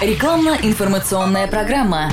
Рекламно-информационная программа.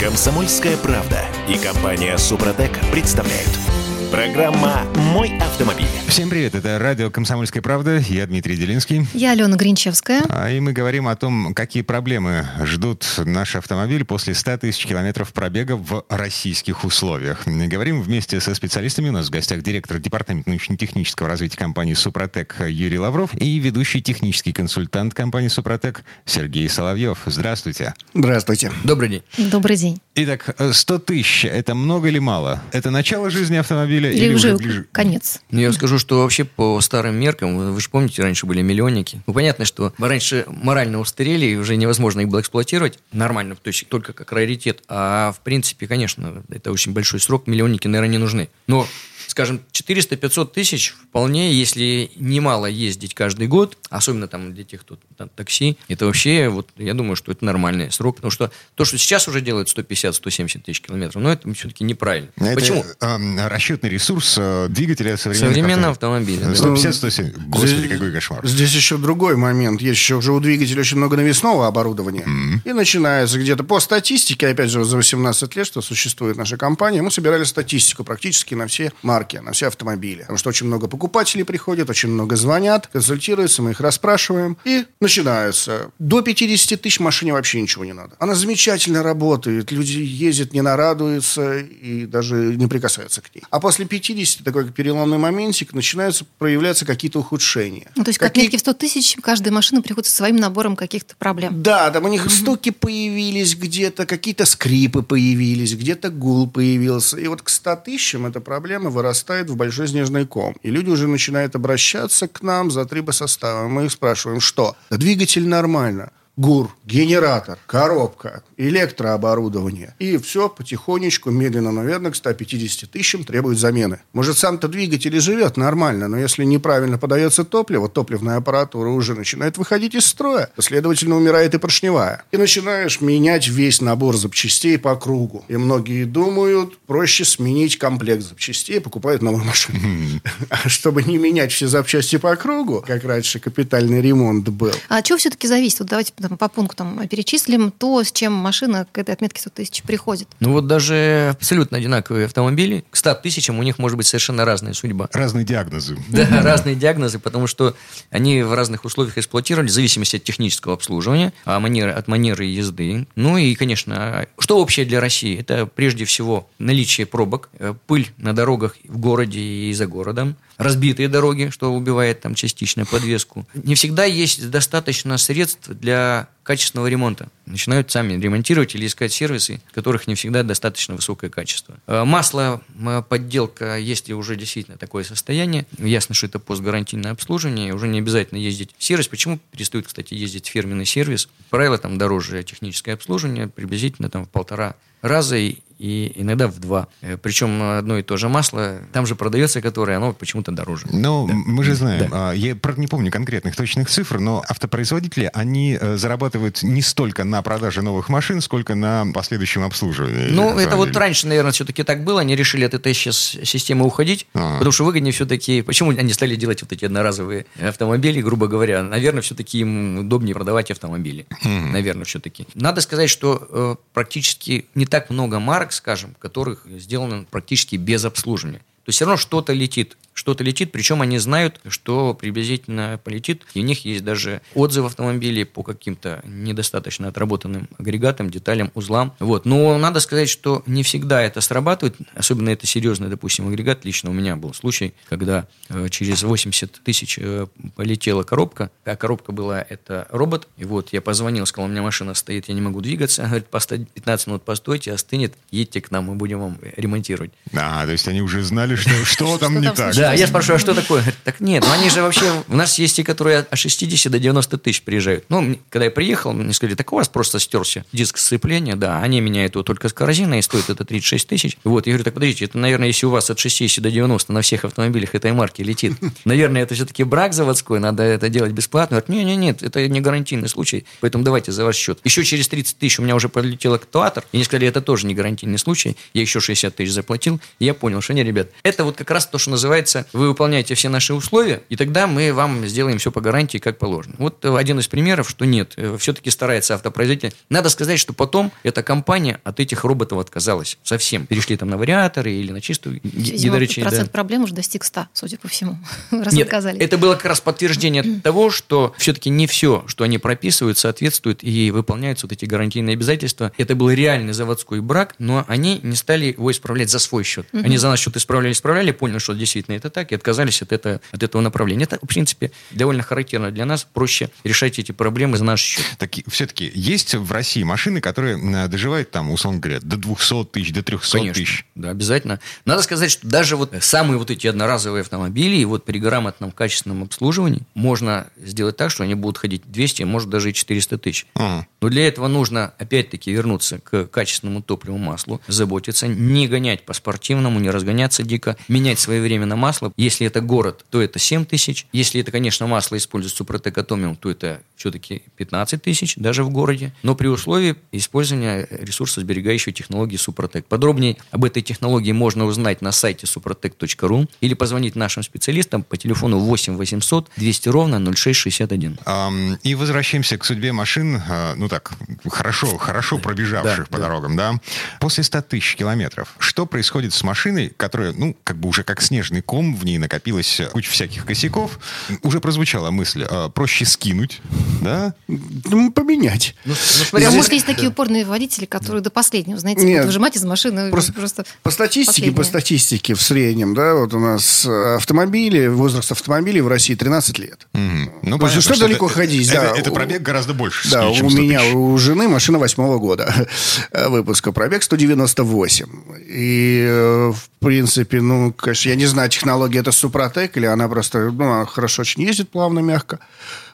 Комсомольская правда и компания Супротек представляют. Программа «Мой автомобиль». Всем привет, это радио «Комсомольская правда», я Дмитрий Делинский. Я Алена Гринчевская. А, и мы говорим о том, какие проблемы ждут наш автомобиль после 100 тысяч километров пробега в российских условиях. Говорим вместе со специалистами. У нас в гостях директор департамента научно-технического развития компании «Супротек» Юрий Лавров и ведущий технический консультант компании «Супротек» Сергей Соловьев. Здравствуйте. Здравствуйте. Добрый день. Добрый день. Итак, 100 тысяч – это много или мало? Это начало жизни автомобиля или, или уже ближе? конец? Ну, я скажу, что вообще по старым меркам, вы же помните, раньше были миллионники. Ну, понятно, что раньше морально устарели, и уже невозможно их было эксплуатировать нормально, то есть только как раритет. А в принципе, конечно, это очень большой срок, миллионники, наверное, не нужны. Но скажем, 400-500 тысяч вполне, если немало ездить каждый год, особенно там для тех, кто там, такси, это вообще, вот я думаю, что это нормальный срок, потому что то, что сейчас уже делают 150-170 тысяч километров, но это все-таки неправильно. Это, Почему? э, расчетный ресурс э, двигателя Современного автомобилей. автомобиля. 150-170. Господи, Здесь- какой кошмар. Здесь еще другой момент. Есть еще уже у двигателя очень много навесного оборудования. И начинается где-то по статистике, опять же, за 18 лет, что существует наша компания, мы собирали статистику практически на все марки, на все автомобили. Потому что очень много покупателей приходит, очень много звонят, консультируются, мы их расспрашиваем. И начинаются. До 50 тысяч машине вообще ничего не надо. Она замечательно работает. Люди ездят, не нарадуются и даже не прикасаются к ней. А после 50, такой переломный моментик, начинаются проявляться какие-то ухудшения. Ну, то есть, как Какие- в 100 тысяч, каждая машина приходит со своим набором каких-то проблем. Да, там у них стуки появились где-то, какие-то скрипы появились, где-то гул появился. И вот к 100 тысячам эта проблема вырастает в большой снежный ком. И люди уже начинают обращаться к нам за трибосостава. Мы их спрашиваем, что? Двигатель нормально. ГУР, генератор, коробка, электрооборудование. И все потихонечку, медленно, наверное, к 150 тысячам требует замены. Может, сам-то двигатель и живет нормально, но если неправильно подается топливо, топливная аппаратура уже начинает выходить из строя. Следовательно, умирает и поршневая. И начинаешь менять весь набор запчастей по кругу. И многие думают, проще сменить комплект запчастей и покупают новую машину. А чтобы не менять все запчасти по кругу, как раньше капитальный ремонт был, А от чего все-таки зависит? Вот давайте по пунктам перечислим то, с чем машина к этой отметке 100 тысяч приходит. Ну вот даже абсолютно одинаковые автомобили, к 100 тысячам у них может быть совершенно разная судьба. Разные диагнозы. Да, разные диагнозы, потому что они в разных условиях эксплуатировали, в зависимости от технического обслуживания, а манеры, от манеры езды. Ну и, конечно, что общее для России? Это прежде всего наличие пробок, э, пыль на дорогах в городе и за городом, разбитые дороги, что убивает там частично подвеску. Не всегда есть достаточно средств для качественного ремонта. Начинают сами ремонтировать или искать сервисы, которых не всегда достаточно высокое качество. Э, Масло, подделка, если уже действительно такое состояние, ясно, что это постгарантийное обслуживание, уже не обязательно ездить в сервис. Почему перестают, кстати, ездить в фирменный сервис? Правило, там дороже техническое обслуживание, приблизительно там в полтора раза и, иногда в два. Э, Причем одно и то же масло, там же продается, которое, оно почему-то дороже. Ну, мы же знаем, Да. а, я правда не помню конкретных точных цифр, но автопроизводители, они э, зарабатывают не столько на продаже новых машин, сколько на последующем обслуживании. Ну, это вот раньше, наверное, все-таки так было. Они решили от этой сейчас системы уходить, А. потому что выгоднее все-таки... Почему они стали делать вот эти одноразовые автомобили, грубо говоря? Наверное, все-таки им удобнее продавать автомобили. Наверное, все-таки. Надо сказать, что э, практически не так много марок, скажем, которых сделано практически без обслуживания. То есть все равно что-то летит. Что-то летит, причем они знают, что приблизительно полетит. И у них есть даже отзывы автомобилей по каким-то недостаточно отработанным агрегатам, деталям, узлам. Вот. Но надо сказать, что не всегда это срабатывает. Особенно это серьезный, допустим, агрегат. Лично у меня был случай, когда э, через 80 тысяч э, полетела коробка. А коробка была это робот. И вот я позвонил, сказал, у меня машина стоит, я не могу двигаться. Говорит, «Постой- 15 минут постойте, остынет, едьте к нам, мы будем вам ремонтировать. А, то есть они уже знали, что, что там не так. Да, я спрашиваю, а что такое? Так нет, ну они же вообще... У нас есть те, которые от 60 до 90 тысяч приезжают. Ну, мне- когда я приехал, мне сказали, так у вас просто стерся диск сцепления, да, они меняют его только с корзиной, и стоит это 36 тысяч. Вот, я говорю, так подождите, это, наверное, если у вас от 60 до 90 на всех автомобилях этой марки летит, наверное, это все-таки брак заводской, надо это делать бесплатно. Говорят, нет, нет, нет, это не гарантийный случай, поэтому давайте за ваш счет. Еще через 30 тысяч у меня уже полетел актуатор, и они сказали, это тоже не гарантийный случай, я еще 60 тысяч заплатил, и я понял, что не, ребят, это вот как раз то, что называется называется, вы выполняете все наши условия, и тогда мы вам сделаем все по гарантии, как положено. Вот э, один из примеров, что нет, э, все-таки старается автопроизводитель. Надо сказать, что потом эта компания от этих роботов отказалась совсем. Перешли там на вариаторы или на чистую гидроречей. Процент да. проблем уже достиг 100, судя по всему, раз Нет, отказались. это было как раз подтверждение того, что все-таки не все, что они прописывают, соответствует и выполняются вот эти гарантийные обязательства. Это был реальный заводской брак, но они не стали его исправлять за свой счет. Они за наш счет исправляли, исправляли, поняли, что действительно это так, и отказались от, это, от этого направления. Это, в принципе, довольно характерно для нас. Проще решать эти проблемы за наш счет. Так, все-таки есть в России машины, которые доживают там, условно говоря, до 200 тысяч, до 300 Конечно, тысяч? да, обязательно. Надо сказать, что даже вот самые вот эти одноразовые автомобили, и вот при грамотном качественном обслуживании можно сделать так, что они будут ходить 200, может даже и 400 тысяч. Ага. Но для этого нужно, опять-таки, вернуться к качественному топливу маслу, заботиться, не гонять по спортивному, не разгоняться дико, менять своевременно масло. Если это город, то это 7 тысяч. Если это, конечно, масло используется Супротек Атомиум, то это все-таки 15 тысяч, даже в городе. Но при условии использования ресурсосберегающей технологии Супротек. Подробнее об этой технологии можно узнать на сайте suprotec.ru или позвонить нашим специалистам по телефону 8 800 200 ровно 0661. Ам, И возвращаемся к судьбе машин, а, ну так, хорошо, хорошо пробежавших Да, по да. дорогам, да. После 100 тысяч километров, что происходит с машиной, которая, ну, как бы уже как снежный ком, в ней накопилась куча всяких косяков. Уже прозвучала мысль, а, проще скинуть, да? Ну, поменять. Ну, ну, А смотря, может, есть такие упорные водители, которые до последнего, знаете, Нет. будут выжимать из машины Просто- просто, По статистике, по последнее. статистике в среднем, да, вот у нас э, автомобили, возраст автомобилей в России 13 лет. Мгм. Ну, понятно, что далеко это- ходить, это, да. это пробег гораздо больше, Да, чем у 100 меня, у жены машина восьмого года э, выпуска, пробег 198. И, э, в принципе, ну, конечно, я не знаю, технология это Супротек, или она просто, ну, она хорошо очень ездит, плавно, мягко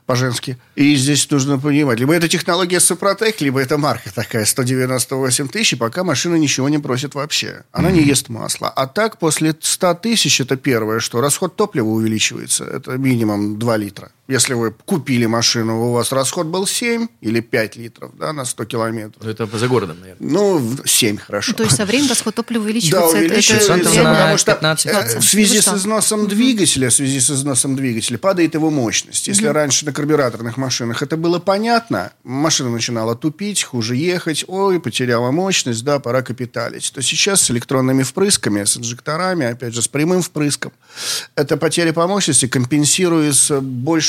по-женски. И здесь нужно понимать, либо это технология Супротек, либо это марка такая, 198 тысяч, и пока машина ничего не просит вообще. Она не ест масло. А так, после 100 тысяч, это первое, что расход топлива увеличивается. Это минимум 2 литра. Если вы купили машину, у вас расход был 7 или 5 литров да, на 100 километров. это за городом, наверное. Ну, в- 7 хорошо. Ну, то есть со временем расход топлива Да, увеличивается. Это- это увеличивается, на потому что 15. э, в связи Вы с износом двигателя, в связи с износом двигателя падает его мощность. Если раньше на карбюраторных машинах это было понятно, машина начинала тупить, хуже ехать, ой, потеряла мощность, да, пора капиталить. То сейчас с электронными впрысками, с инжекторами, опять же, с прямым впрыском, эта потеря по мощности компенсируется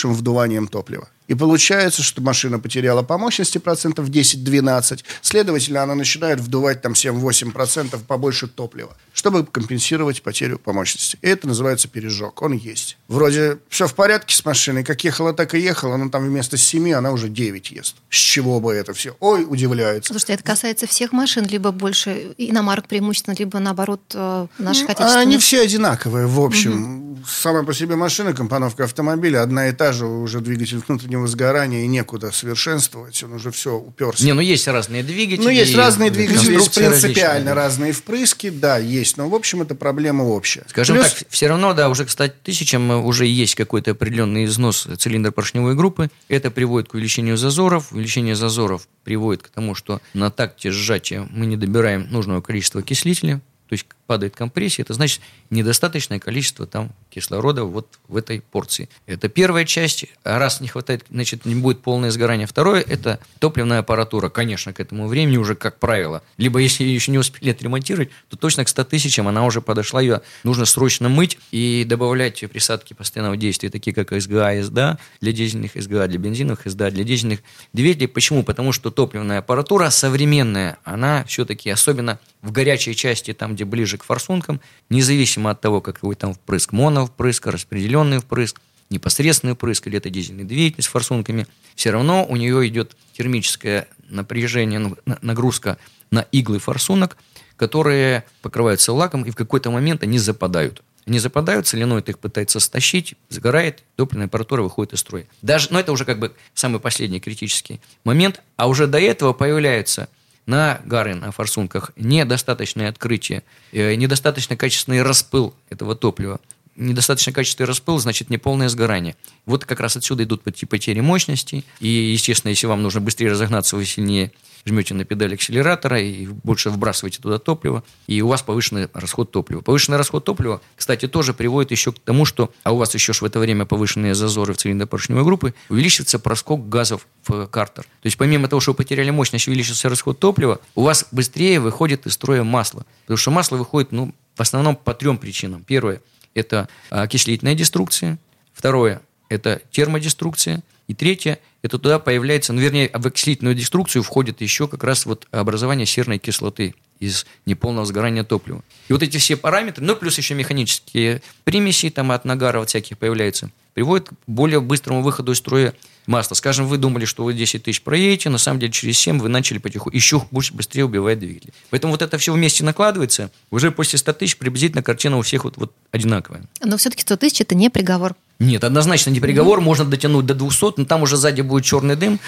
большим вдуванием топлива. И получается, что машина потеряла по мощности процентов 10-12. Следовательно, она начинает вдувать там 7-8 процентов побольше топлива, чтобы компенсировать потерю по мощности. И это называется пережог. Он есть. Вроде все в порядке с машиной. Как ехала, так и ехала. Но там вместо 7 она уже 9 ест. С чего бы это все? Ой, удивляются. Слушайте, это касается всех машин, либо больше иномарок преимущественно, либо наоборот э, наших Ну, отечественных. Они все одинаковые, в общем. Сама по себе машина, компоновка автомобиля, одна и та же, уже двигатель внутреннего сгорания, и некуда совершенствовать. Он уже все уперся. Не, ну есть разные двигатели. Ну, есть разные двигатели, есть принципиально различные. разные впрыски, да, есть. Но, в общем, это проблема общая. Скажем Плюс- так, все равно, да, уже к 100 тысячам э, уже есть какой-то определенный износ цилиндра-поршневой группы. Это приводит к увеличению зазоров. Увеличение зазоров приводит к тому, что на такте сжатия мы не добираем нужного количества окислителя, то есть падает компрессия, это значит недостаточное количество там кислорода вот в этой порции. Это первая часть. А раз не хватает, значит, не будет полное сгорание. Второе – это топливная аппаратура. Конечно, к этому времени уже, как правило. Либо если ее еще не успели отремонтировать, то точно к 100 тысячам она уже подошла. Ее нужно срочно мыть и добавлять присадки постоянного действия, такие как СГА, СДА для дизельных СГА, для бензиновых СДА, для дизельных двигателей. Почему? Потому что топливная аппаратура современная, она все-таки, особенно в горячей части, там, где ближе к форсункам, независимо от того, какой там впрыск, моновпрыск, распределенный впрыск, непосредственный впрыск или это дизельный двигатель с форсунками, все равно у нее идет термическое напряжение, ну, на- нагрузка на иглы форсунок, которые покрываются лаком, и в какой-то момент они западают. Они западают, соленоид их пытается стащить, загорает, топливная аппаратура выходит из строя. Даже, но это уже как бы самый последний критический момент. А уже до этого появляются на гары, на форсунках недостаточное открытие, э, недостаточно качественный распыл этого топлива. Недостаточно качественный распыл, значит неполное сгорание. Вот как раз отсюда идут потери мощности. И, естественно, если вам нужно быстрее разогнаться, вы сильнее жмете на педаль акселератора и больше вбрасываете туда топливо, и у вас повышенный расход топлива. Повышенный расход топлива, кстати, тоже приводит еще к тому, что, а у вас еще в это время повышенные зазоры в цилиндропоршневой группы, увеличивается проскок газов в картер. То есть помимо того, что вы потеряли мощность, увеличился расход топлива, у вас быстрее выходит из строя масло. Потому что масло выходит, ну, в основном по трем причинам. Первое – это окислительная деструкция. Второе – это термодеструкция. И третье – это туда появляется, ну, вернее, в окислительную деструкцию входит еще как раз вот образование серной кислоты из неполного сгорания топлива. И вот эти все параметры, ну, плюс еще механические примеси там от нагара вот всяких появляются, приводят к более быстрому выходу из строя масла. Скажем, вы думали, что вы 10 тысяч проедете, на самом деле через 7 вы начали потихоньку еще больше, быстрее убивать двигатель. Поэтому вот это все вместе накладывается, уже после 100 тысяч приблизительно картина у всех вот, вот одинаковая. Но все-таки 100 тысяч – это не приговор. Нет, однозначно не приговор, можно дотянуть до 200, но там уже сзади будет черный дым,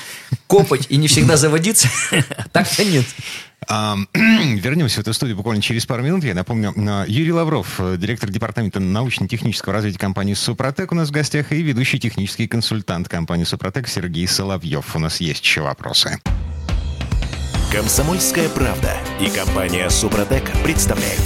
копать и не всегда заводиться. Так-то нет. Вернемся в эту студию буквально через пару минут. Я напомню, Юрий Лавров, директор департамента научно-технического развития компании «Супротек» у нас в гостях и ведущий технический консультант компании «Супротек» Сергей Соловьев. У нас есть еще вопросы. Комсомольская правда и компания «Супротек» представляют.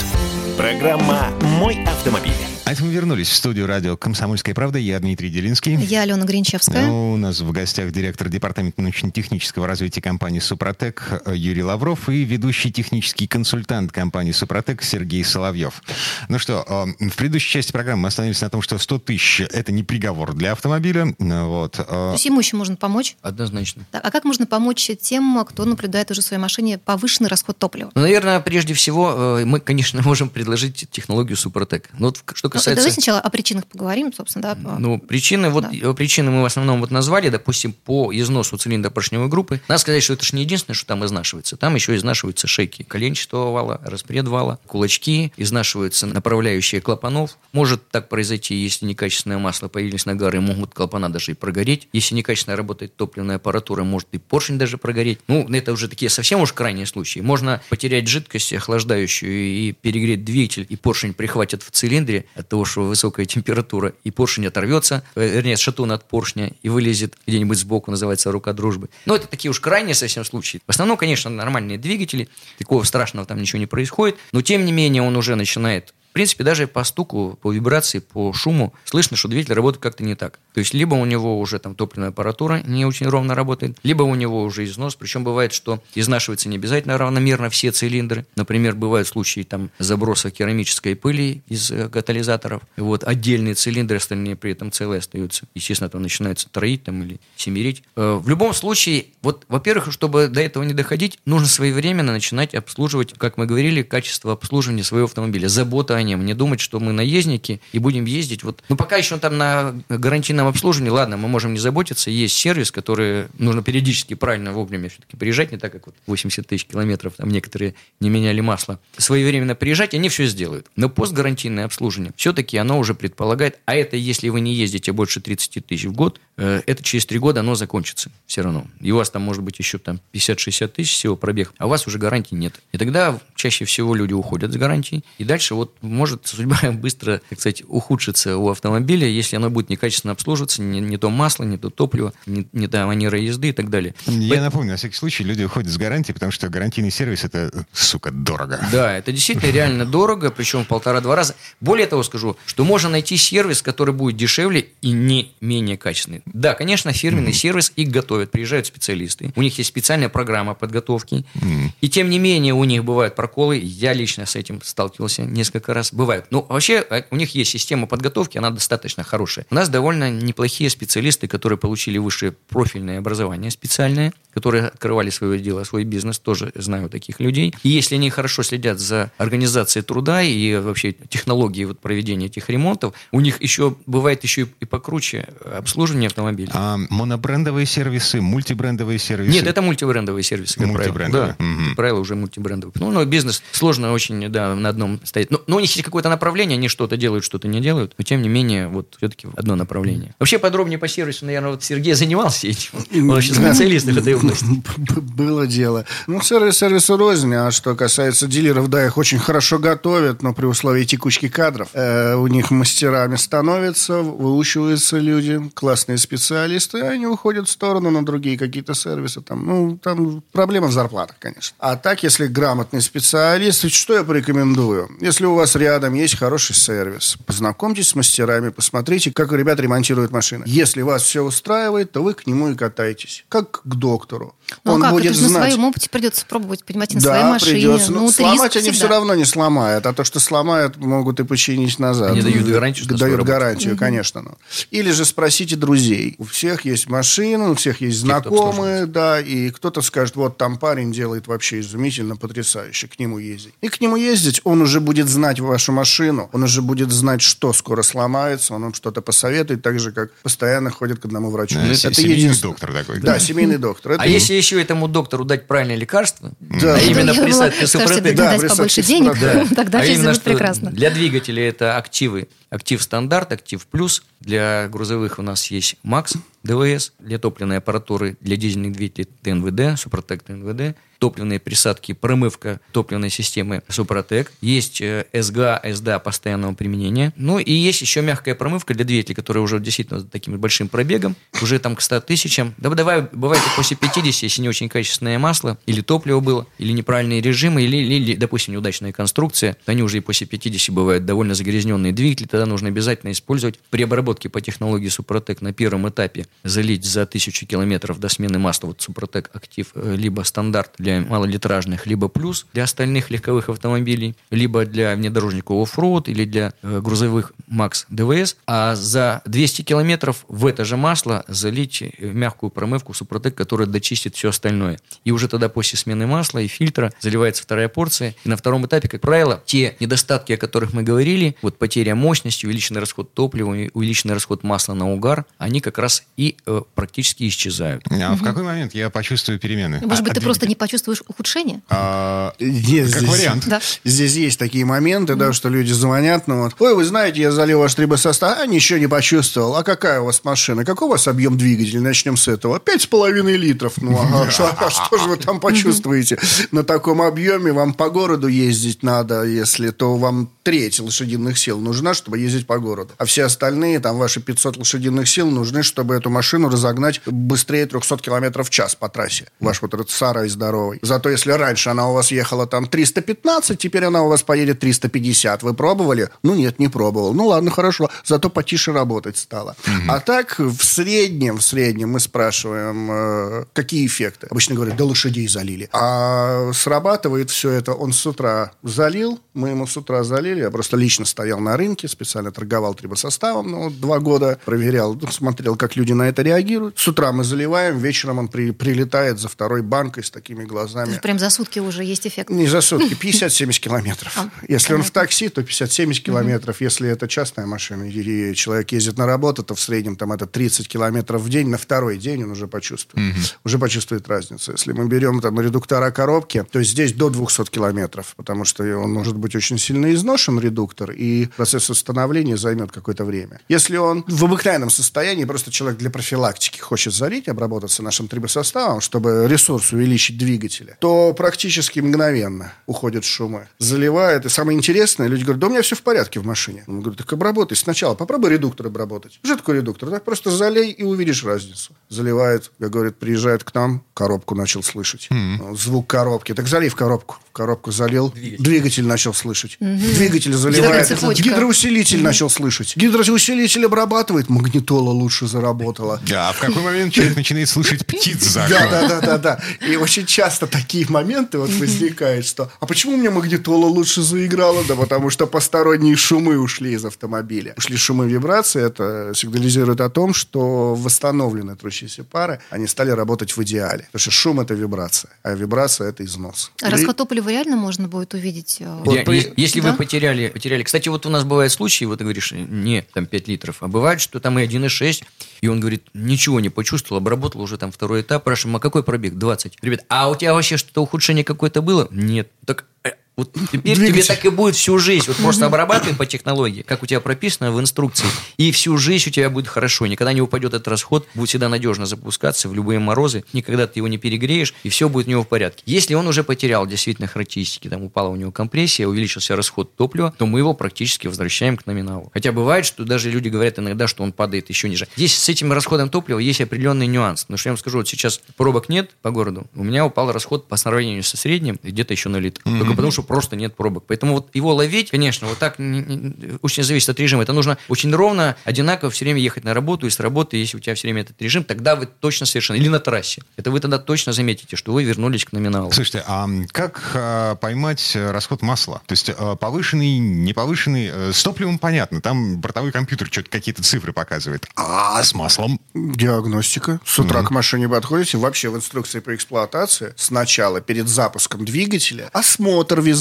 Программа «Мой автомобиль». А это мы вернулись в студию радио «Комсомольская правда». Я Дмитрий Делинский. Я Алена Гринчевская. У нас в гостях директор департамента научно-технического развития компании «Супротек» Юрий Лавров и ведущий технический консультант компании «Супротек» Сергей Соловьев. Ну что, э, в предыдущей части программы мы остановились на том, что 100 тысяч – это не приговор для автомобиля. Вот. Э. То есть ему еще можно помочь? Однозначно. А как можно помочь тем, кто наблюдает уже в своей машине повышенный расход топлива? Ну, наверное, прежде всего, э, мы, конечно, можем предложить технологию «Супротек». Но вот что касается... Ну, давай сначала о причинах поговорим, собственно, да. Ну, причины, вот да. причины мы в основном вот назвали, допустим, по износу цилиндра поршневой группы. Надо сказать, что это же не единственное, что там изнашивается. Там еще изнашиваются шейки коленчатого вала, распред вала, кулачки, изнашиваются направляющие клапанов. Может так произойти, если некачественное масло появились нагары, могут клапана даже и прогореть. Если некачественно работает топливная аппаратура, может и поршень даже прогореть. Ну, это уже такие совсем уж крайние случаи. Можно потерять жидкость охлаждающую и перегреть двигатель, и поршень прихватит в цилиндре от того, что высокая температура, и поршень оторвется, э, вернее, шатун от поршня, и вылезет где-нибудь сбоку, называется рука дружбы. Но это такие уж крайние совсем случаи. В основном, конечно, нормальные двигатели, такого страшного там ничего не происходит, но тем не менее он уже начинает в принципе, даже по стуку, по вибрации, по шуму слышно, что двигатель работает как-то не так. То есть, либо у него уже там топливная аппаратура не очень ровно работает, либо у него уже износ. Причем бывает, что изнашивается не обязательно равномерно все цилиндры. Например, бывают случаи там заброса керамической пыли из э, катализаторов. Вот отдельные цилиндры, остальные при этом целые остаются. Естественно, там начинается троить там, или семерить. Э, в любом случае, вот, во-первых, чтобы до этого не доходить, нужно своевременно начинать обслуживать, как мы говорили, качество обслуживания своего автомобиля, забота о нем, не думать, что мы наездники и будем ездить. Вот. Ну, пока еще там на гарантийном обслуживании, ладно, мы можем не заботиться, есть сервис, который нужно периодически правильно вовремя все-таки приезжать, не так, как вот 80 тысяч километров, там некоторые не меняли масло. Своевременно приезжать, они все сделают. Но постгарантийное обслуживание, все-таки оно уже предполагает, а это если вы не ездите больше 30 тысяч в год, э, это через три года оно закончится все равно. И у вас там может быть еще там 50-60 тысяч всего пробег, а у вас уже гарантии нет. И тогда чаще всего люди уходят с гарантией. И дальше вот может судьба быстро, так сказать, ухудшиться у автомобиля, если оно будет некачественно обслуживаться, не, не то масло, не то топливо, не, не та манера езды и так далее. Я По... напомню, на всякий случай люди уходят с гарантии, потому что гарантийный сервис это, сука, дорого. Да, это действительно реально дорого, причем в полтора-два раза. Более того скажу, что можно найти сервис, который будет дешевле и не менее качественный. Да, конечно, фирменный mm-hmm. сервис их готовят, приезжают специалисты, у них есть специальная программа подготовки, mm-hmm. и тем не менее у них бывают проколы, я лично с этим сталкивался несколько раз, бывают. Ну, вообще, э, у них есть система подготовки, она достаточно хорошая. У нас довольно неплохие специалисты, которые получили высшее профильное образование специальное, которые открывали свое дело, свой бизнес, тоже знаю таких людей. И если они хорошо следят за организацией труда и вообще технологией вот проведения этих ремонтов, у них еще бывает еще и покруче обслуживание автомобиля. А монобрендовые сервисы, мультибрендовые сервисы? Нет, это мультибрендовые сервисы, как правило. Да, угу. правило, уже мультибрендовые. Ну, но бизнес сложно очень, да, на одном стоит. Но, но у них есть какое-то направление, они что-то делают, что-то не делают, но тем не менее, вот все-таки одно направление. Вообще подробнее по сервису, наверное, вот Сергей занимался этим. Он вообще специалист в этой области. Было дело. Ну, сервис сервису рознь, а что касается дилеров, да, их очень хорошо готовят, но при условии текучки кадров. Э, у них мастерами становятся, выучиваются люди, классные специалисты, и они уходят в сторону на другие какие-то сервисы. Там, ну, там проблема в зарплатах, конечно. А так, если грамотный специалист, что я порекомендую? Если у вас рядом есть хороший сервис, познакомьтесь с мастерами, посмотрите, как ребята ремонтируют машины. Если вас все устраивает, то вы к нему и катаетесь, как к доктору. Ну Он как, будет это же на знать. своем опыте придется пробовать, понимаете, на да, своей машине. придется. Ну, Ну, сломать риск они все всегда. равно не сломают, а то, что сломают, могут и починить назад. Они дают гарантию, что Дают гарантию, конечно. ну. Или же спросите друзей. У всех есть машины, у всех есть знакомые, да, и кто-то скажет, вот там парень делает вообще изумительно, потрясающе, к нему ездить. И к нему ездить, он уже будет знать вашу машину, он уже будет знать, что скоро сломается, он вам что-то посоветует, так же, как постоянно ходит к одному врачу. Да, Это се- семейный единственное. доктор такой. Да, семейный доктор. Это А если еще этому доктору дать правильное лекарство, Да. а именно скажете, супротек, Да, дать присадки побольше денег, Супротек. тогда а жизнь будет что прекрасно. для двигателя это активы, актив стандарт, актив плюс, для грузовых у нас есть МАКС, ДВС, для топливной аппаратуры, для дизельных двигателей ТНВД, Супротек ТНВД, топливные присадки, промывка топливной системы Супротек, есть э, СГА, СДА постоянного применения, ну и есть еще мягкая промывка для двигателей, которая уже действительно с таким большим пробегом, уже там к 100 тысячам, да давай, бывает после 50, если не очень качественное масло, или топливо было, или неправильные режимы, или, или, допустим, неудачная конструкция, они уже и после 50 бывают довольно загрязненные. Двигатели, тогда нужно обязательно использовать при обработке по технологии Супротек на первом этапе. Залить за тысячу километров до смены масла. Вот Супротек Актив э, либо стандарт для малолитражных, либо плюс для остальных легковых автомобилей, либо для внедорожников оффроуд или для э, грузовых МАКС ДВС, а за 200 километров в это же масло залить э, мягкую промывку Супротек, которая дочистит все остальное. И уже тогда после смены масла и фильтра заливается вторая порция. И на втором этапе, как правило, те недостатки, о которых мы говорили, вот потеря мощности, увеличенный расход топлива, и увеличенный расход масла на угар, они как раз и э, практически исчезают. А в какой момент я почувствую перемены? Может А- быть, а ты просто двигатель? не почувствуешь ухудшение? А, Нет, Как здесь- вариант. Да. Здесь есть такие моменты, да, что люди звонят, ну вот, ой, вы знаете, я залил ваш трибосостав, а ничего не почувствовал. А какая у вас машина? Какой у вас объем двигателя? Начнем с этого. Пять с половиной литров. Ну, а что же вы там почувствуете? На таком объеме вам по городу ездить надо, если то вам треть лошадиных сил нужна, чтобы ездить по городу. А все остальные, там, ваши 500 лошадиных сил нужны, чтобы эту машину разогнать быстрее 300 километров в час по трассе. Ваш вот этот сарай здоровый. Зато если раньше она у вас ехала там 315, теперь она у вас поедет 350. Вы пробовали? Ну, нет, не пробовал. Ну, ладно, хорошо. Зато потише работать стало. А так, в среднем, в среднем мы спрашиваем, э, какие эффекты. Обычно говорят, да лошадей залили. А срабатывает все это. Он с утра залил, мы ему с утра залили. Я просто лично стоял на рынке, специально торговал трибосоставом, ну, два года проверял, ну, смотрел, как люди на это реагируют. С утра мы заливаем, вечером он при- прилетает за второй банкой с такими То глазами. есть прям за сутки уже есть эффект. Не за сутки, 50-70 километров. А, Если он в такси, то 50-70 километров. Если это частная машина, и человек ездит на работу, то в среднем там это 30 километров в день. На второй день он уже почувствует. Уже почувствует разницу. Если мы берем там редуктора коробки, то здесь до 200 километров, потому что он может быть очень сильно изношен, редуктор, и процесс установления займет какое-то время. Если он в обыкновенном состоянии, просто человек для профилактики хочет залить, обработаться нашим трибосоставом, чтобы ресурс увеличить двигателя, то практически мгновенно уходят шумы. Заливает. И самое интересное, люди говорят, да у меня все в порядке в машине. Он говорит, так обработай сначала, попробуй редуктор обработать. Что такое редуктор? Так просто залей и увидишь разницу. Заливает, как говорит, приезжает к нам, коробку начал слышать. Звук коробки. Так залей в коробку. В коробку залил, двигатель, начал слышать. Двигатель заливает, гидроусилитель начал слышать. Гидроусилитель обрабатывает, магнитола лучше заработала. Да, а в какой момент человек начинает слышать птиц за Да, да, да, да, да. И очень часто такие моменты вот возникают, что а почему у меня магнитола лучше заиграла? Да потому что посторонние шумы ушли из автомобиля. Ушли шумы вибрации, это сигнализирует о том, что восстановлены трущиеся пары, они стали работать в идеале. Потому что шум это вибрация, а вибрация это износ. А расход топлива реально можно будет увидеть? э, Вот Я- Если Да? вы потеряли, потеряли... Кстати, вот у нас бывают случаи, вот ты говоришь, не, там 5 литров, а бывает, что там и 1,6, и он говорит, ничего не почувствовал, обработал уже там второй этап, спрашиваем, а какой пробег? 20. Ребят, а у тебя вообще что-то ухудшение какое-то было? Нет. Так, э, Вот теперь Двигатель. тебе так и будет всю жизнь. Вот просто обрабатывай по технологии, как у тебя прописано в инструкции, и всю жизнь у тебя будет хорошо. Никогда не упадет этот расход, будет всегда надежно запускаться в любые морозы, никогда ты его не перегреешь, и все будет у него в порядке. Если он уже потерял действительно характеристики, там упала у него компрессия, увеличился расход топлива, то мы его практически возвращаем к номиналу. Хотя бывает, что даже люди говорят иногда, что он падает еще ниже. Здесь с этим расходом топлива есть определенный нюанс. Но что я вам скажу, вот сейчас пробок нет по городу, у меня упал расход по сравнению со средним где-то еще на литр. Только потому, что просто нет пробок. Поэтому вот его ловить, конечно, вот так не- не- очень зависит от режима. Это нужно очень ровно, одинаково все время ехать на работу и с работы, если у тебя все время этот режим, тогда вы точно совершенно, или на трассе, это вы тогда точно заметите, что вы вернулись к номиналу. Слушайте, а как а, поймать расход масла? То есть э, повышенный, не повышенный, э, с топливом понятно, там бортовой компьютер что-то какие-то цифры показывает. А с маслом? Диагностика. С утра к машине подходите. Вообще в инструкции по эксплуатации сначала перед запуском двигателя осмотр визуальный.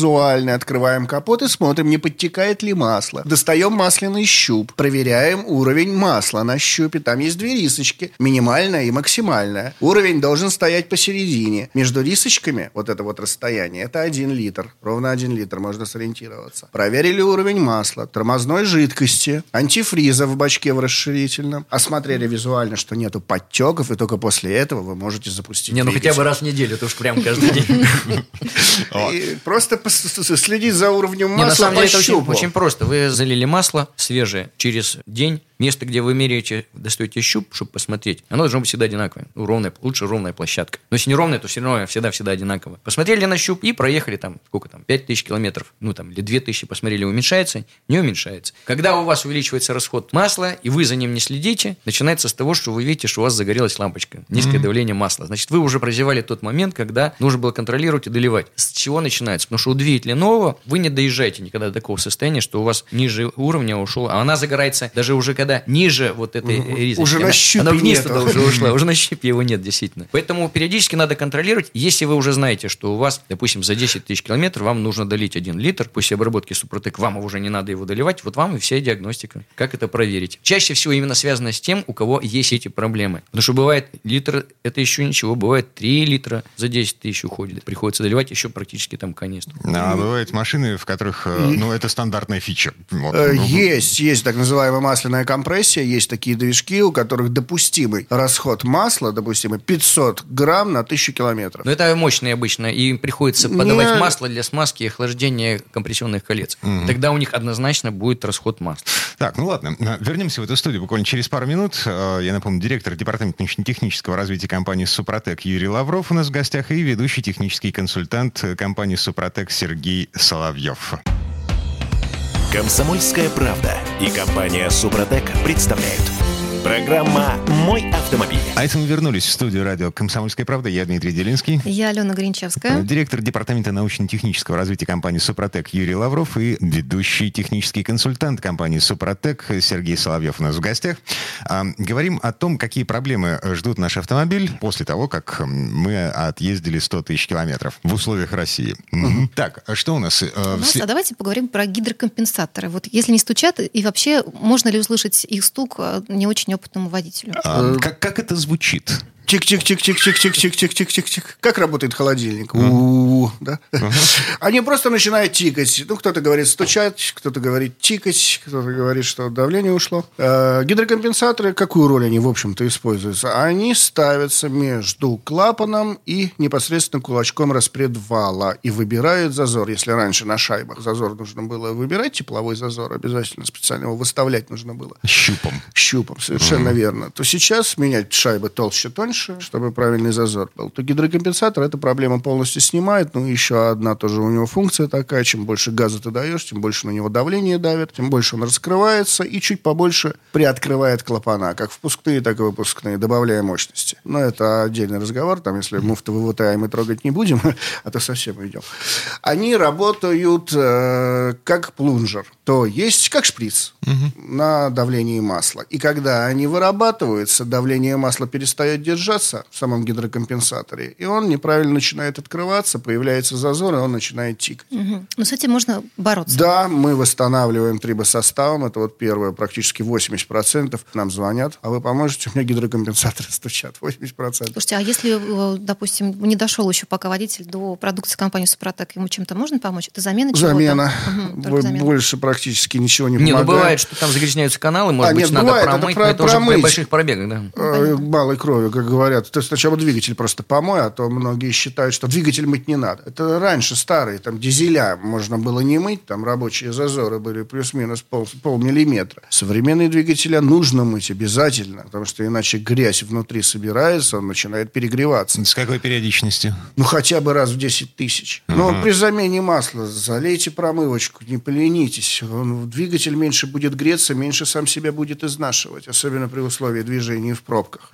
Открываем капот и смотрим, не подтекает ли масло. Достаем масляный щуп. Проверяем уровень масла на щупе. Там есть две рисочки. Минимальная и максимальная. Уровень должен стоять посередине. Между рисочками, вот это вот расстояние, это один литр. Ровно один литр можно сориентироваться. Проверили уровень масла, тормозной жидкости, антифриза в бачке в расширительном. Осмотрели визуально, что нету подтеков, и только после этого вы можете запустить Не, ну хотя бы раз в неделю, это уж прям каждый день. Просто следить за уровнем Не, на масла самом деле это очень, очень просто. Вы залили масло свежее через день. Место, где вы меряете, достаете щуп, чтобы посмотреть, оно должно быть всегда одинаковое. Ну, ровная, лучше ровная площадка. Но если не ровная, то все равно всегда-всегда одинаково. Посмотрели на щуп и проехали там, сколько там, 5000 километров, ну там, или 2000, посмотрели, уменьшается, не уменьшается. Когда у вас увеличивается расход масла, и вы за ним не следите, начинается с того, что вы видите, что у вас загорелась лампочка, низкое давление масла. Значит, вы уже прозевали тот момент, когда нужно было контролировать и доливать. С чего начинается? Потому что у двигателя нового вы не доезжаете никогда до такого состояния, что у вас ниже уровня ушел, а она загорается даже уже когда ниже вот этой ризочки. Уже на Она- щупе Она вниз нету. туда уже ушла, уже на щипе его нет, действительно. Поэтому периодически надо контролировать. Если вы уже знаете, что у вас, допустим, за 10 тысяч километров вам нужно долить 1 литр, после обработки Супротек вам уже не надо его доливать, вот вам и вся диагностика. Как это проверить? Чаще всего именно связано с тем, у кого есть эти проблемы. Потому что бывает литр, это еще ничего, бывает 3 литра за 10 тысяч уходит. Приходится доливать еще практически там канистру. А бывают машины, в которых, э, ну, это стандартная фича. Э, Есть, есть так называемая масляная компрессия, есть такие движки, у которых допустимый расход масла, допустимый 500 грамм на 1000 километров. Но это мощные обычно, и им приходится подавать Не- масло для смазки и охлаждения компрессионных колец. Тогда у них однозначно будет расход масла. Так, ну ладно, вернемся в эту студию буквально через пару минут. Я напомню, директор департамента научно-технического развития компании «Супротек» Юрий Лавров у нас в гостях и ведущий технический консультант компании «Супротек» Сергей Соловьев. Комсомольская правда и компания Супротек представляют. Программа «Мой автомобиль». А это мы вернулись в студию радио «Комсомольская правда». Я Дмитрий Делинский. Я Алена Гринчевская. Директор департамента научно-технического развития компании «Супротек» Юрий Лавров и ведущий технический консультант компании «Супротек» Сергей Соловьев у нас в гостях. А, говорим о том, какие проблемы ждут наш автомобиль после того, как мы отъездили 100 тысяч километров в условиях России. Так, а что у нас? э, У нас- вслед- а давайте поговорим про гидрокомпенсаторы. Вот если не стучат, и вообще можно ли услышать их стук э, не очень опытному водителю? А, как, как это звучит? Тик-тик-тик-тик-тик-тик-тик-тик-тик. Как работает холодильник? У-у-у, да? Они просто начинают тикать. Ну, кто-то говорит стучать, кто-то говорит тикать, кто-то говорит, что давление ушло. Э, Гидрокомпенсаторы, какую роль они, в общем-то, используются? Они ставятся между клапаном и непосредственно кулачком распредвала и выбирают зазор. Если раньше на шайбах зазор нужно было выбирать, тепловой зазор, обязательно специально его выставлять нужно было Щупом. щупом, совершенно верно, то сейчас менять шайбы толще, тоньше, чтобы правильный зазор был, то гидрокомпенсатор эту проблему полностью снимает. Ну, еще одна тоже у него функция такая, чем больше газа ты даешь, тем больше на него давление давит, тем больше он раскрывается и чуть побольше приоткрывает клапана, как впускные, так и выпускные, добавляя мощности. Но это отдельный разговор, там, если муфты ВВТА мы трогать не будем, а то совсем уйдем. Они работают э, как плунжер. То есть как шприц на давлении масла. И когда они вырабатываются, давление масла перестает держаться в самом гидрокомпенсаторе, и он неправильно начинает открываться, появляется зазор, и он начинает тикать. Угу. Но с этим можно бороться. Да, мы восстанавливаем трибосоставом. Это вот первое, практически 80% нам звонят. А вы поможете? У меня гидрокомпенсаторы стучат. 80%. Слушайте, а если, э, допустим, не дошел еще пока водитель до продукции компании Супротек, ему чем-то можно помочь? Это замена чего-то? Замена. Угу, замена. Больше практически ничего не Не, ну помогает. бывает, что там загрязняются каналы, может А, быть, нет, надо бывает, промыть, про- но это уже при промыть. больших пробегах, да. Э, малой крови, как говорят. То есть сначала двигатель просто помой, а то многие считают, что двигатель мыть не надо. Это раньше старые, там дизеля можно было не мыть, там рабочие зазоры были плюс-минус пол, полмиллиметра. Современные двигателя нужно мыть обязательно, потому что иначе грязь внутри собирается, он начинает перегреваться. С какой периодичностью? Ну, хотя бы раз в 10 тысяч. Но при замене масла залейте промывочку, не поленитесь. Он, двигатель меньше будет греться, меньше сам себя будет изнашивать, особенно при условии движения в пробках.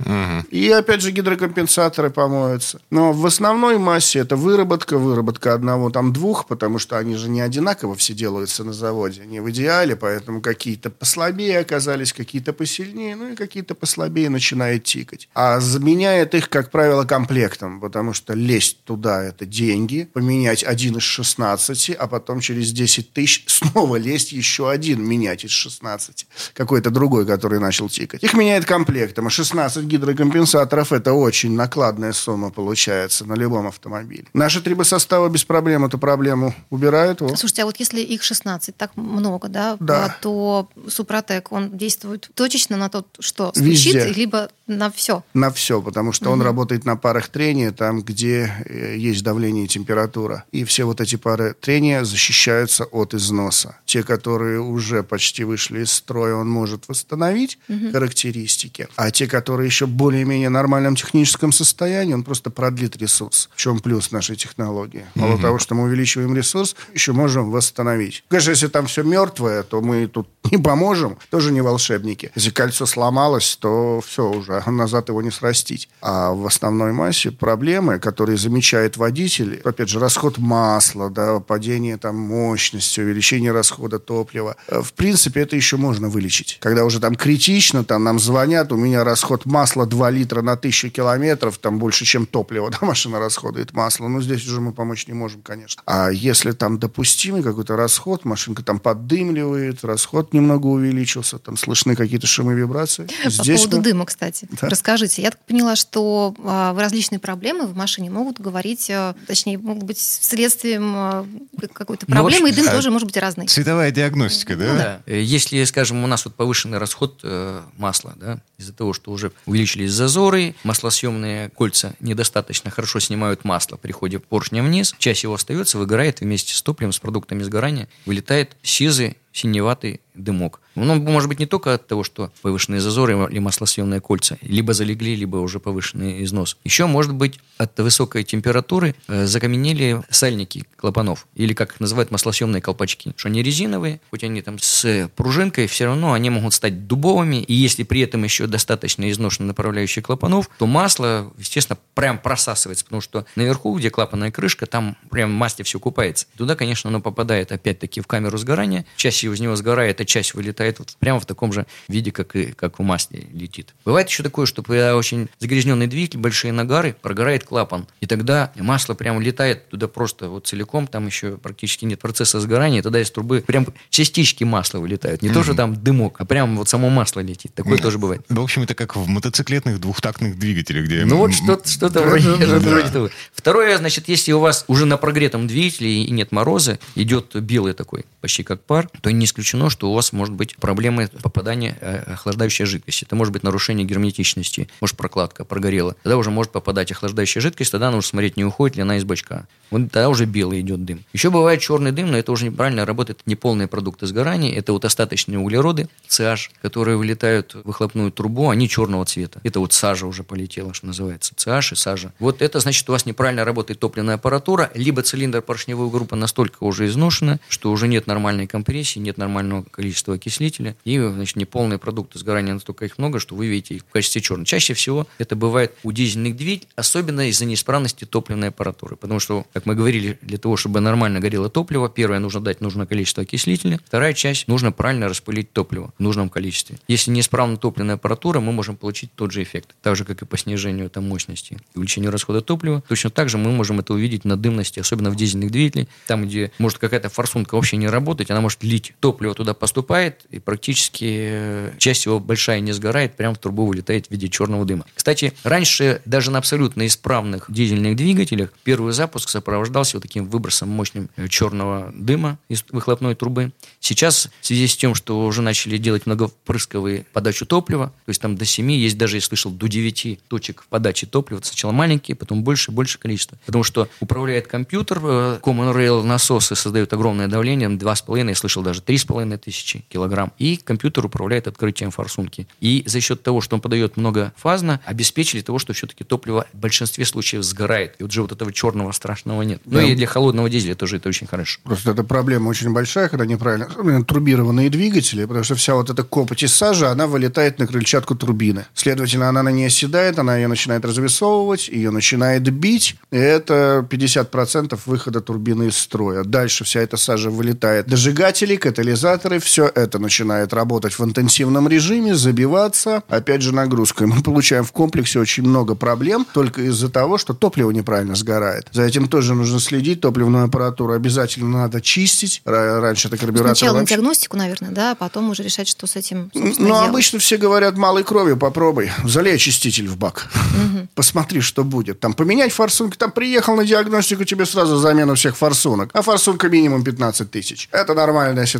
И, опять же, гидрокомпенсаторы помоются. Но в основной массе это выработка, выработка одного, там двух, потому что они же не одинаково все делаются на заводе, не в идеале, поэтому какие-то послабее оказались, какие-то посильнее, ну и какие-то послабее начинают тикать. А заменяет их, как правило, комплектом, потому что лезть туда – это деньги, поменять один из 16, а потом через 10 тысяч снова лезть еще один, менять из 16. Какой-то другой, который начал тикать. Их меняет комплектом, а 16 гидрокомпенсаторов – это очень накладная сумма получается на любом автомобиле. Наши трибосоставы без проблем эту проблему убирают. Вот. Слушайте, а вот если их 16, так много, да, Да. а, то Супротек, он действует точечно на то, что Везде. стучит, либо на все? На все, потому что он работает на парах трения, там, где э, есть давление и температура. И все вот эти пары трения защищаются от износа. Те, которые уже почти вышли из строя, он может восстановить характеристики. А те, которые еще более-менее нормальном техническом состоянии, он просто продлит ресурс. В чем плюс нашей технологии? Мало того, что мы увеличиваем ресурс, еще можем восстановить. Конечно, если там все мертвое, то мы тут не поможем. Тоже не волшебники. Если кольцо сломалось, то все уже, назад его не срастить. А в основной массе проблемы, которые замечает водитель, опять же, расход масла, да, падение там мощности, увеличение расхода топлива. Э, В принципе, это еще можно вылечить. Когда уже там критично, там нам звонят, у меня расход масла 2 литра на тысячу километров, там больше, чем топливо, да, машина расходует масло. Ну, здесь уже мы помочь не можем, конечно. А если там допустимый какой-то расход, машинка там поддымливает, расход немного увеличился, там слышны какие-то шумы, вибрации. По Здесь поводу мы- дыма, кстати. Да. Расскажите. Я так поняла, что а, различные проблемы в машине могут говорить, а, точнее, могут быть следствием а, какой-то Ну, проблемы, и в общем, дым а- тоже может быть разный. Цветовая диагностика, да? Ну да. Э, Если, скажем, у нас вот повышенный расход э, масла, да, из-за того, что уже увеличились зазоры, маслосъемные кольца недостаточно хорошо снимают масло при ходе поршня вниз, часть его остается, выгорает вместе с топливом, с продуктами сгорания, вылетает сизый синеватый дымок. Ну, может быть не только от того, что повышенные зазоры или маслосъемные кольца, либо залегли, либо уже повышенный износ. Еще может быть от высокой температуры э, закаменели сальники клапанов, или как их называют маслосъемные колпачки. Что они резиновые, хоть они там с пружинкой, все равно они могут стать дубовыми, и если при этом еще достаточно изношены направляющие клапанов, то масло, естественно, прям просасывается, потому что наверху, где клапанная крышка, там прям масле все купается. Туда, конечно, оно попадает опять-таки в камеру сгорания, часть из него сгорает, а часть вылетает вот прямо в таком же виде, как и как в масле летит. Бывает еще такое, что когда очень загрязненный двигатель, большие нагары, прогорает клапан, и тогда масло прям летает туда просто вот целиком, там еще практически нет процесса сгорания, и тогда из трубы прям частички масла вылетают, не то, что там дымок, а прям вот само масло летит. Такое тоже бывает. В общем, это как в мотоциклетных двухтактных двигателях, где... Ну вот что-то, что-то вроде того. Второе, значит, если у вас уже на прогретом двигателе и нет мороза, идет белый такой, почти как пар, то не исключено, что у вас может быть проблемы попадания э, охлаждающей жидкости. Это может быть нарушение герметичности, может прокладка прогорела. Тогда уже может попадать охлаждающая жидкость, тогда нужно смотреть, не уходит ли она из бачка. Вот тогда уже белый идет дым. Еще бывает черный дым, но это уже неправильно работает неполные продукты сгорания. Это вот остаточные углероды, CH, которые вылетают в выхлопную трубу, они черного цвета. Это вот сажа уже полетела, что называется. CH и сажа. Вот это значит, у вас неправильно работает топливная аппаратура, либо цилиндр поршневой группы настолько уже изношена, что уже нет нормальной компрессии, двигателе нет нормального количества окислителя, и, значит, неполные продукты сгорания настолько их много, что вы видите их в качестве черного. Чаще всего это бывает у дизельных двигателей, особенно из-за неисправности топливной аппаратуры. Потому что, как мы говорили, для того, чтобы нормально горело топливо, первое, нужно дать нужное количество окислителя, вторая часть, нужно правильно распылить топливо в нужном количестве. Если неисправна топливная аппаратура, мы можем получить тот же эффект. Так же, как и по снижению там, мощности увеличению расхода топлива. Точно так же мы можем это увидеть на дымности, особенно в дизельных двигателях, там, где может какая-то форсунка вообще не работать, она может лить. Топливо туда поступает, и практически э, часть его большая не сгорает, прямо в трубу вылетает в виде черного дыма. Кстати, раньше даже на абсолютно исправных дизельных двигателях первый запуск сопровождался вот таким выбросом мощным э, черного дыма из выхлопной трубы. Сейчас, в связи с тем, что уже начали делать многопрысковые подачу топлива, то есть там до 7, есть даже, я слышал, до 9 точек подачи топлива. Сначала маленькие, потом больше, больше количество. Потому что управляет компьютер, э, Common Rail насосы создают огромное давление, 2,5, я слышал, даже 3,5 тысячи килограмм. И компьютер управляет открытием форсунки. И за счет того, что он подает многофазно, обеспечили того, что все-таки топливо в большинстве случаев сгорает. И вот же вот этого черного страшного нет. Ну Да. и для холодного дизеля тоже это очень хорошо. Просто эта проблема очень большая, когда неправильно турбированные двигатели, потому что вся вот эта копоть из сажи, она вылетает на крыльчатку турбины. Следовательно, она на ней оседает, она ее начинает развесовывать, ее начинает бить, и это 50% выхода турбины из строя. Дальше вся эта сажа вылетает. Дожигатели, катализаторы, все это начинает работать в интенсивном режиме, забиваться, опять же, нагрузкой. Мы получаем в комплексе очень много проблем только из-за того, что топливо неправильно сгорает. За этим тоже нужно следить, топливную аппаратуру обязательно надо чистить. Ра- Раньше это карбюратор Сначала на вообще- диагностику, наверное, да, а потом уже решать, что с этим, ну, делать. обычно все говорят малой кровью, попробуй. Залей очиститель в бак. Посмотри, что будет. Там поменять форсунки. Там приехал на диагностику, тебе сразу замену всех форсунок. А форсунка минимум 15 тысяч. Это нормальная ситуация,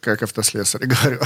как автослесарь говорю.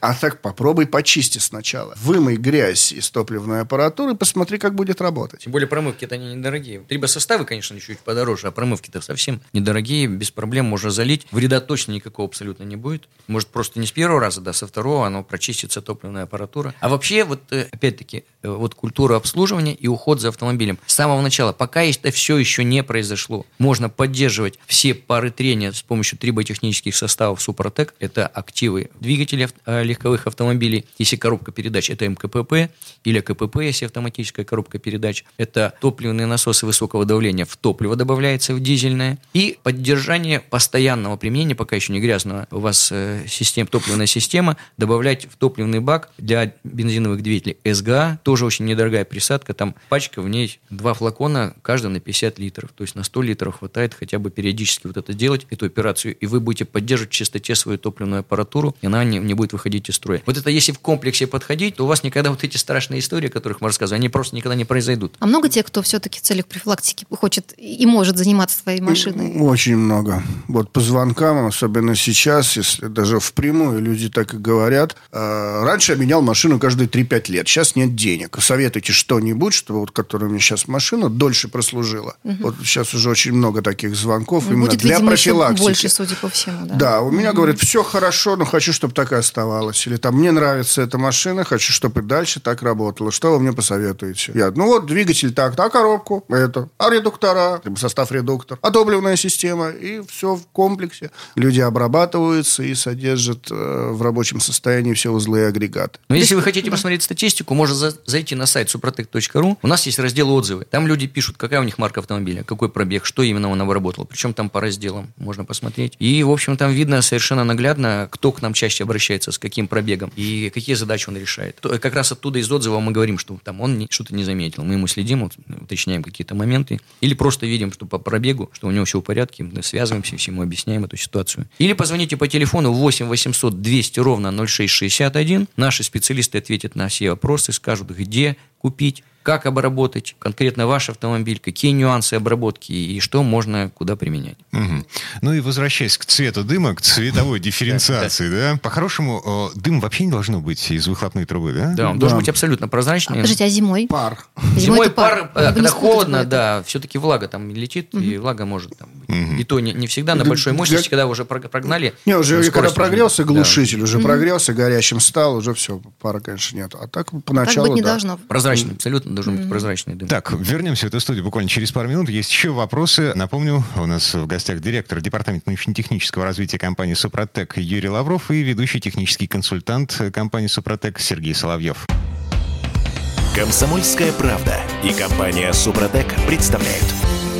А так попробуй почисти сначала. Вымой грязь из топливной аппаратуры, посмотри, как будет работать. Тем более промывки-то они недорогие. Либо составы, конечно, чуть подороже, а промывки-то совсем недорогие, без проблем можно залить. Вреда точно никакого абсолютно не будет. Может, просто не с первого раза, да, со второго оно прочистится топливная аппаратура. А вообще, вот э, опять-таки, э, вот культура обслуживания и уход за автомобилем. С самого начала, пока это все еще не произошло, можно поддерживать все пары трения с помощью триботехнических составов Супротек. Это активы двигателей ав- э, легковых автомобилей. Если коробка передач, это МКПП или КПП, если автоматическая коробка передач. Это топливные насосы высокого давления в топливо добавляется в дизельное. И поддержание постоянного применения, пока еще не грязного у вас э, систем, топливная система, добавлять в топливный бак для бензиновых двигателей СГА. Тоже очень недорогая присадка. Там пачка, в ней два флакона, каждый на 50 литров. То есть на 100 литров хватает хотя бы периодически вот это делать, эту операцию. И вы будете поддерживать в чистоте свою топливную аппаратуру, и она не, не будет выходить из строя. Вот это если в комплексе подходить, то у вас никогда вот эти страшные истории, о которых мы рассказываем, они просто никогда не произойдут. А много тех, кто все-таки в целях профилактики хочет и может заниматься своей машиной? Очень много. Вот по звонкам, особенно сейчас, если даже впрямую люди так и говорят. э, раньше я менял машину каждые 3-5 лет. Сейчас нет денег. Советуйте что-нибудь, чтобы вот, которая у меня сейчас машина, дольше прослужила. Вот сейчас уже очень много таких звонков именно Будет, для видимо, еще профилактики. больше, судя по всему, да? Да, у меня говорят, все хорошо, но хочу, чтобы так и оставалось. Или там, мне нравится эта машина, хочу, чтобы и дальше так работала. Что вы мне посоветуете? Я, ну вот, двигатель так, а коробку это, а редуктора, либо состав редуктор, а топливная система, и все в комплексе. Люди обрабатываются и содержат э, в рабочем состоянии все узлы и агрегаты. Но если вы хотите посмотреть статистику, можно за- зайти на сайт suprotec.ru. У нас есть раздел отзывы. Там люди пишут, какая у них марка автомобиля, какой пробег, что именно он обработал. Причем там по разделам можно посмотреть. И, в общем, там видно совершенно наглядно, кто к нам чаще обращается, с каким пробегом и какие задачи он решает. То- Как раз оттуда из отзыва мы говорим, что там он что-то не заметил. Мы ему следим, уточняем какие-то моменты. Или просто видим, что по пробегу, что у него все в порядке, мы связываемся, всему объясняем эту ситуацию. Или позвоните по телефону 8 800 200 ровно 0661. Наши специалисты ответят на все вопросы, скажут, где купить, как обработать конкретно ваш автомобиль, какие нюансы обработки и что можно куда применять. Мгм. Ну и возвращаясь к цвету дыма, к цветовой дифференциации, да? По-хорошему, э, дым вообще не должно быть из выхлопной трубы, да? Да, он Да. должен быть абсолютно прозрачный. Подождите, а зимой? Пар. Зимой это пар, э, когда холодно, да, все-таки влага там летит, и влага может там быть. И то не, всегда на Да, большой мощности, да. когда уже прог- прогнали. Не, уже скорость когда прогрелся да. глушитель, уже прогрелся, горячим стал, уже все, пара, конечно, нет. А так Так поначалу, быть не да. должно. Прозрачный, абсолютно, должен быть прозрачный дым. Так, вернемся в эту студию буквально через пару минут. Есть еще вопросы. Напомню, у нас в гостях директор департамента научно-технического развития компании «Супротек» Юрий Лавров и ведущий технический консультант компании «Супротек» Сергей Соловьев. Комсомольская правда и компания «Супротек» представляют.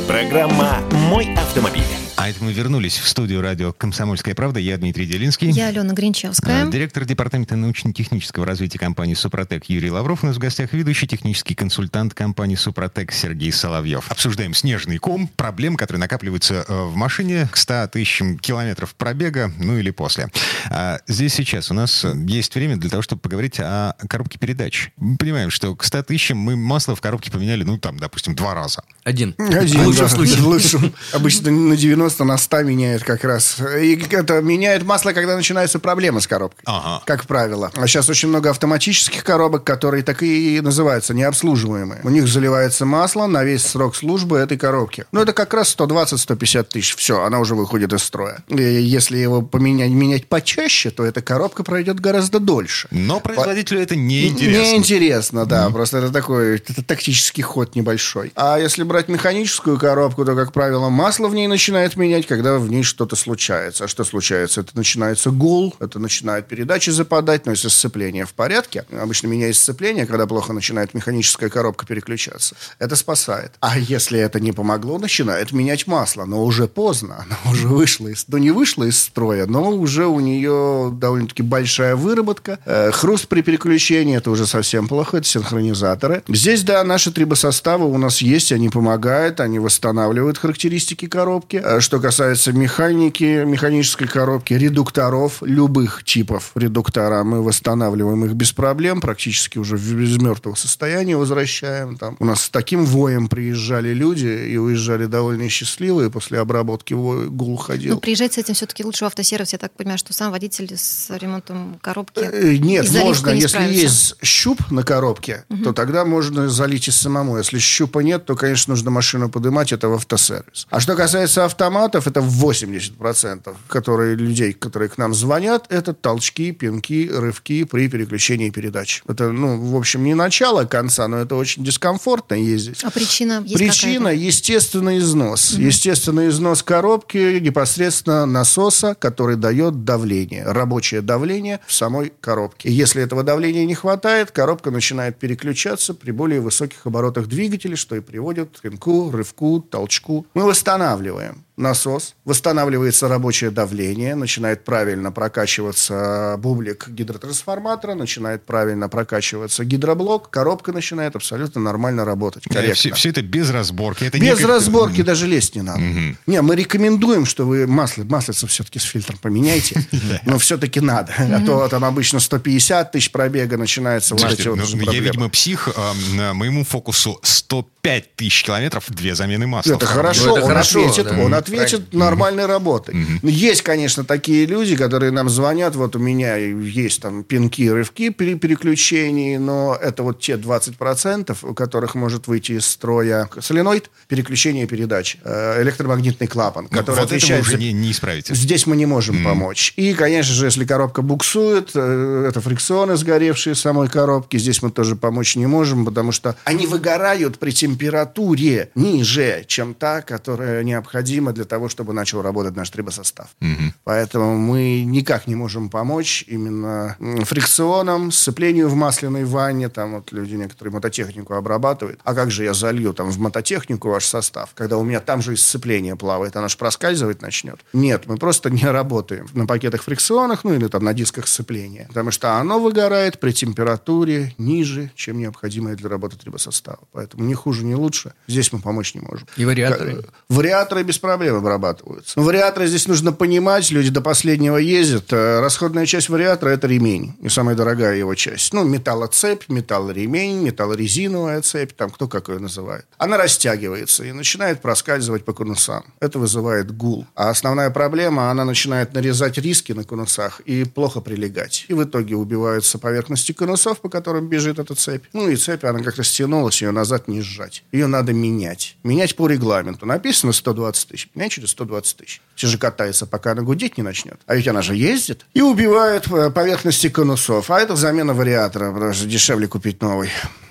Программа «Мой автомобиль». А это мы вернулись в студию радио «Комсомольская правда». Я Дмитрий Делинский. Я Алена Гринчевская. Э, Директор департамента научно-технического развития компании «Супротек» Юрий Лавров. У нас в гостях ведущий технический консультант компании «Супротек» Сергей Соловьев. Обсуждаем снежный ком, проблемы, которые накапливаются э, в машине к 100 тысячам километров пробега, ну или после. А здесь сейчас у нас есть время для того, чтобы поговорить о коробке передач. Мы понимаем, что к 100 тысячам мы масло в коробке поменяли, ну, там, допустим, два раза. Один. Один, в лучшем да, случае. в лучшем. Обычно на 90, на 100 меняет как раз. И это меняет масло, когда начинаются проблемы с коробкой. Ага. Как правило. А сейчас очень много автоматических коробок, которые так и называются необслуживаемые. У них заливается масло на весь срок службы этой коробки. Ну, это как раз 120-150 тысяч. Все, она уже выходит из строя. И если его поменять, менять почаще, то эта коробка пройдет гораздо дольше. Но производителю это неинтересно. Неинтересно, да. Просто это такой это тактический ход небольшой. А если брать механическую коробку, то, как правило, масло в ней начинает менять, когда в ней что-то случается. А что случается? Это начинается гул, это начинает передачи западать, но если сцепление в порядке, обычно меняется сцепление, когда плохо начинает механическая коробка переключаться. Это спасает. А если это не помогло, начинает менять масло, но уже поздно. Она уже вышла из... Ну, не вышла из строя, но уже у нее довольно-таки большая выработка. Э, хруст при переключении, это уже совсем плохо, это синхронизаторы. Здесь, да, наши трибосоставы у нас есть, они помогают, они восстанавливают характеристики коробки. Что касается механики, механической коробки, редукторов, любых типов редуктора, мы восстанавливаем их без проблем, практически уже в без мертвого состояния возвращаем. Там у нас с таким воем приезжали люди и уезжали довольно счастливые, после обработки вой гул ходил. Ну, приезжать с этим все-таки лучше в автосервис. Я так понимаю, что сам водитель с ремонтом коробки Э, Нет, и заливкой можно. не Если справится. есть щуп на коробке, то тогда можно залить и самому. Если щупа нет, то, конечно, нужно машину поднимать, это в автосервис. А что касается автоматов, это 80%, которые, людей, которые к нам звонят, это толчки, пинки, рывки при переключении передач. Это, ну, в общем, не начало конца, но это очень дискомфортно ездить. А причина есть Причина естественный износ. Естественный износ коробки непосредственно насоса, который дает давление, рабочее давление в самой коробке. И если этого давления не хватает, коробка начинает переключаться при более высоких оборотах двигателя, что и приводит к пинку, рывку, толчку. Мы восстанавливаем насос, восстанавливается рабочее давление, начинает правильно прокачиваться бублик гидротрансформатора, начинает правильно прокачиваться гидроблок, коробка начинает абсолютно нормально работать. Корректно. Все, это без разборки. Это Без не- разборки даже лезть не надо. Не, мы рекомендуем, что вы масло, маслица все-таки с фильтром поменяйте, но все-таки надо. А то там обычно 150 тысяч пробега начинается ну, я, видимо, псих. а, на моему фокусу 105 тысяч километров, две замены масла. Это хорошо, Ну, это он хорошо, ответит, ответит нормальной работой. Но Есть, конечно, такие люди, которые нам звонят, вот у меня есть там пинки, рывки при переключении, но это вот те 20%, у которых может выйти из строя соленоид, переключение передач, э, электромагнитный клапан, Ну, который вот это вы отвечает уже не, не исправите. Здесь мы не можем помочь. И, конечно же, если коробка буксует, э, это фрикционы, сгоревшие самой коробке, здесь мы тоже помочь не можем, потому что они выгорают при температуре ниже, чем та, которая необходима для того, чтобы начал работать наш трибосостав. Поэтому мы никак не можем помочь именно фрикционам, сцеплению в масляной ванне. Там вот люди некоторые мототехнику обрабатывают. А как же я залью там в мототехнику ваш состав, когда у меня там же и сцепление плавает, она же проскальзывать начнет? Нет, мы просто не работаем на пакетах фрикционах, ну или там на дисках сцепления. Потому что оно выгорает при температуре ниже, чем необходимая для работы трибосостава. Поэтому ни хуже, ни лучше. Здесь мы помочь не можем. И вариаторы? Вариаторы без проблем обрабатываются. Но вариаторы здесь нужно понимать, люди до последнего ездят. Э, Расходная часть вариатора – это ремень, и самая дорогая его часть. Ну, металлоцепь, металлоремень, металлорезиновая цепь, там кто как ее называет. Она растягивается и начинает проскальзывать по конусам. Это вызывает гул. А основная проблема – она начинает нарезать риски на конусах и плохо прилегать. И в итоге убиваются поверхности конусов, по которым бежит эта цепь. Ну и цепь, она как-то стянулась, ее назад не сжать. Ее надо менять. Менять по регламенту. Написано 120 тысяч. Менять через 120 тысяч. Все же катается, пока она гудеть не начнет. А ведь она же ездит. И убивает э, поверхности конусов. А это замена вариатора, потому что дешевле купить новый.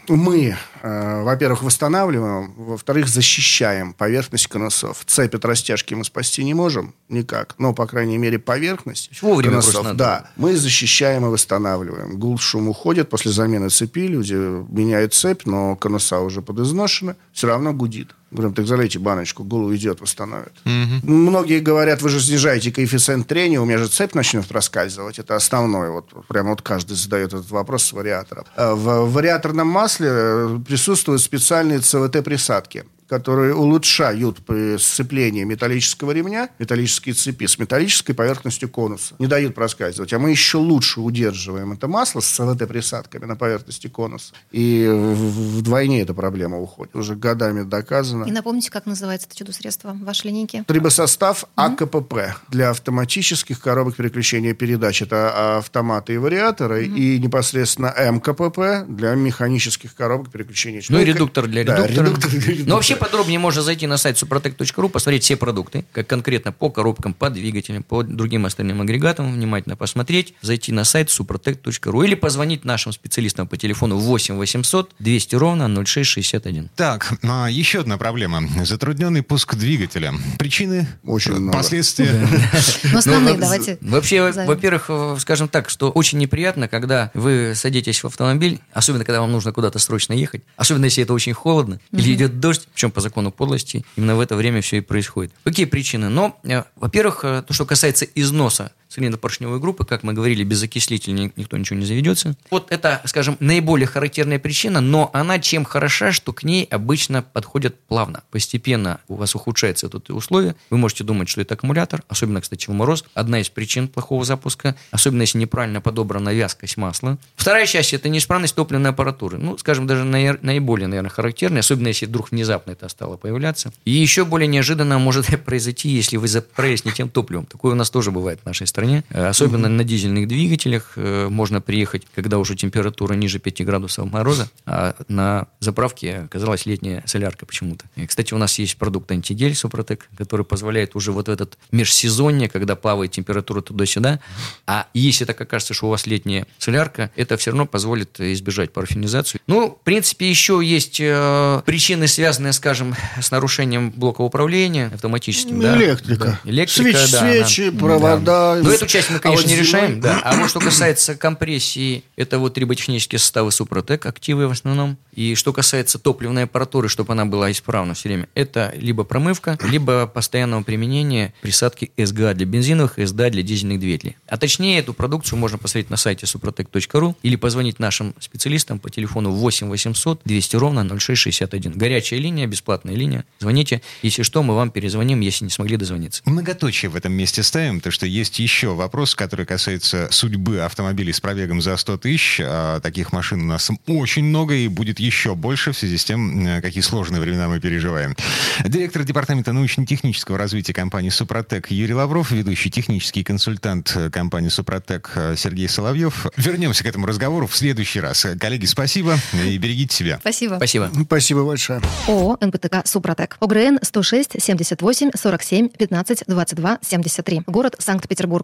Мы, э, во-первых, восстанавливаем, во-вторых, защищаем поверхность конусов. Цепь от растяжки мы спасти не можем никак, но, по крайней мере, поверхность Вовремя конусов, надо. да, мы защищаем и восстанавливаем. Гул, шум уходит после замены цепи, люди меняют цепь, но конуса уже подизношены, все равно гудит. Говорим, так залейте баночку, гул уйдет, восстановит. Многие говорят, вы же снижаете коэффициент трения, у меня же цепь начнет проскальзывать. Это основной. Вот, прямо вот каждый задает этот вопрос с вариатором. Э, В вариаторном масле э, присутствуют специальные ЦВТ-присадки которые улучшают при сцеплении металлического ремня, металлические цепи с металлической поверхностью конуса. Не дают проскальзывать. А мы еще лучше удерживаем это масло с ЦВТ-присадками на поверхности конуса. И в- вдвойне эта проблема уходит. Уже годами доказано. И напомните, как называется это чудо-средство в вашей линейке? Трибосостав АКПП для автоматических коробок переключения передач. Это автоматы и вариаторы. И непосредственно МКПП для механических коробок переключения. Ну и к- редуктор для Да, редуктора. редуктор для Но редуктора. вообще подробнее можно зайти на сайт suprotec.ru, посмотреть все продукты, как конкретно по коробкам, по двигателям, по другим остальным агрегатам, внимательно посмотреть, зайти на сайт suprotec.ru или позвонить нашим специалистам по телефону 8 800 200 ровно 0661. Так, а, еще одна проблема. Затрудненный пуск двигателя. Причины, Очень много. последствия. Ну, основные Ну, давайте. Вообще, во-первых, э, скажем так, что очень неприятно, когда вы садитесь в автомобиль, особенно когда вам нужно куда-то срочно ехать, особенно если это очень холодно или идет дождь, причем по закону подлости, именно в это время все и происходит. Какие причины? Но, э, во-первых, э, то, что касается износа цилиндропоршневой группы, как мы говорили, без окислителя ни- никто ничего не заведется. Вот это, скажем, наиболее характерная причина, но она чем хороша, что к ней обычно подходят плавно. Постепенно у вас ухудшается тут условие. Вы можете думать, что это аккумулятор, особенно, кстати, в мороз. Одна из причин плохого запуска, особенно если неправильно подобрана вязкость масла. Вторая часть – это неисправность топливной аппаратуры. Ну, скажем, даже наи- наиболее, наверное, характерная, особенно если вдруг внезапно это стало появляться. И еще более неожиданно может произойти, если вы заправились не тем топливом. Такое у нас тоже бывает в нашей стране. Э, Особенно на дизельных двигателях э, можно приехать, когда уже температура ниже 5 градусов мороза, а на заправке оказалась летняя солярка почему-то. И, кстати, у нас есть продукт антигель Супротек, который позволяет уже вот в этот межсезонье, когда плавает температура туда-сюда, а если так окажется, что у вас летняя солярка, это все равно позволит избежать парафинизацию. Ну, в принципе, еще есть э, причины, связанные, скажем, с нарушением блока управления автоматическим. да. Электрика. Да. Электрика, Свеч- да, свечи, да. провода. Да. Но эту часть мы, А конечно, вот не решаем. Да. А вот что касается компрессии, это вот триботехнические составы Супротек, активы в основном. И что касается топливной аппаратуры, чтобы она была исправна все время, это либо промывка, либо постоянного применения присадки СГА для бензиновых и СДА для дизельных двигателей. А точнее, эту продукцию можно посмотреть на сайте suprotec.ru или позвонить нашим специалистам по телефону 8 800 200 ровно 0661. Горячая линия, бесплатная линия. Звоните. Если что, мы вам перезвоним, если не смогли дозвониться. Многоточие в этом месте ставим, потому что есть еще вопрос, который касается судьбы автомобилей с пробегом за 100 тысяч. А таких машин у нас очень много и будет еще больше в связи с тем, э, какие сложные времена мы переживаем. Директор департамента научно-технического развития компании «Супротек» Юрий Лавров, ведущий технический консультант э, компании «Супротек» э, Сергей Соловьев. Вернемся к этому разговору в следующий раз. Коллеги, спасибо и берегите себя. Спасибо. Спасибо. Спасибо большое. ООО «НПТК Супротек». ОГРН 106 78 47 15 22 73. Город Санкт-Петербург.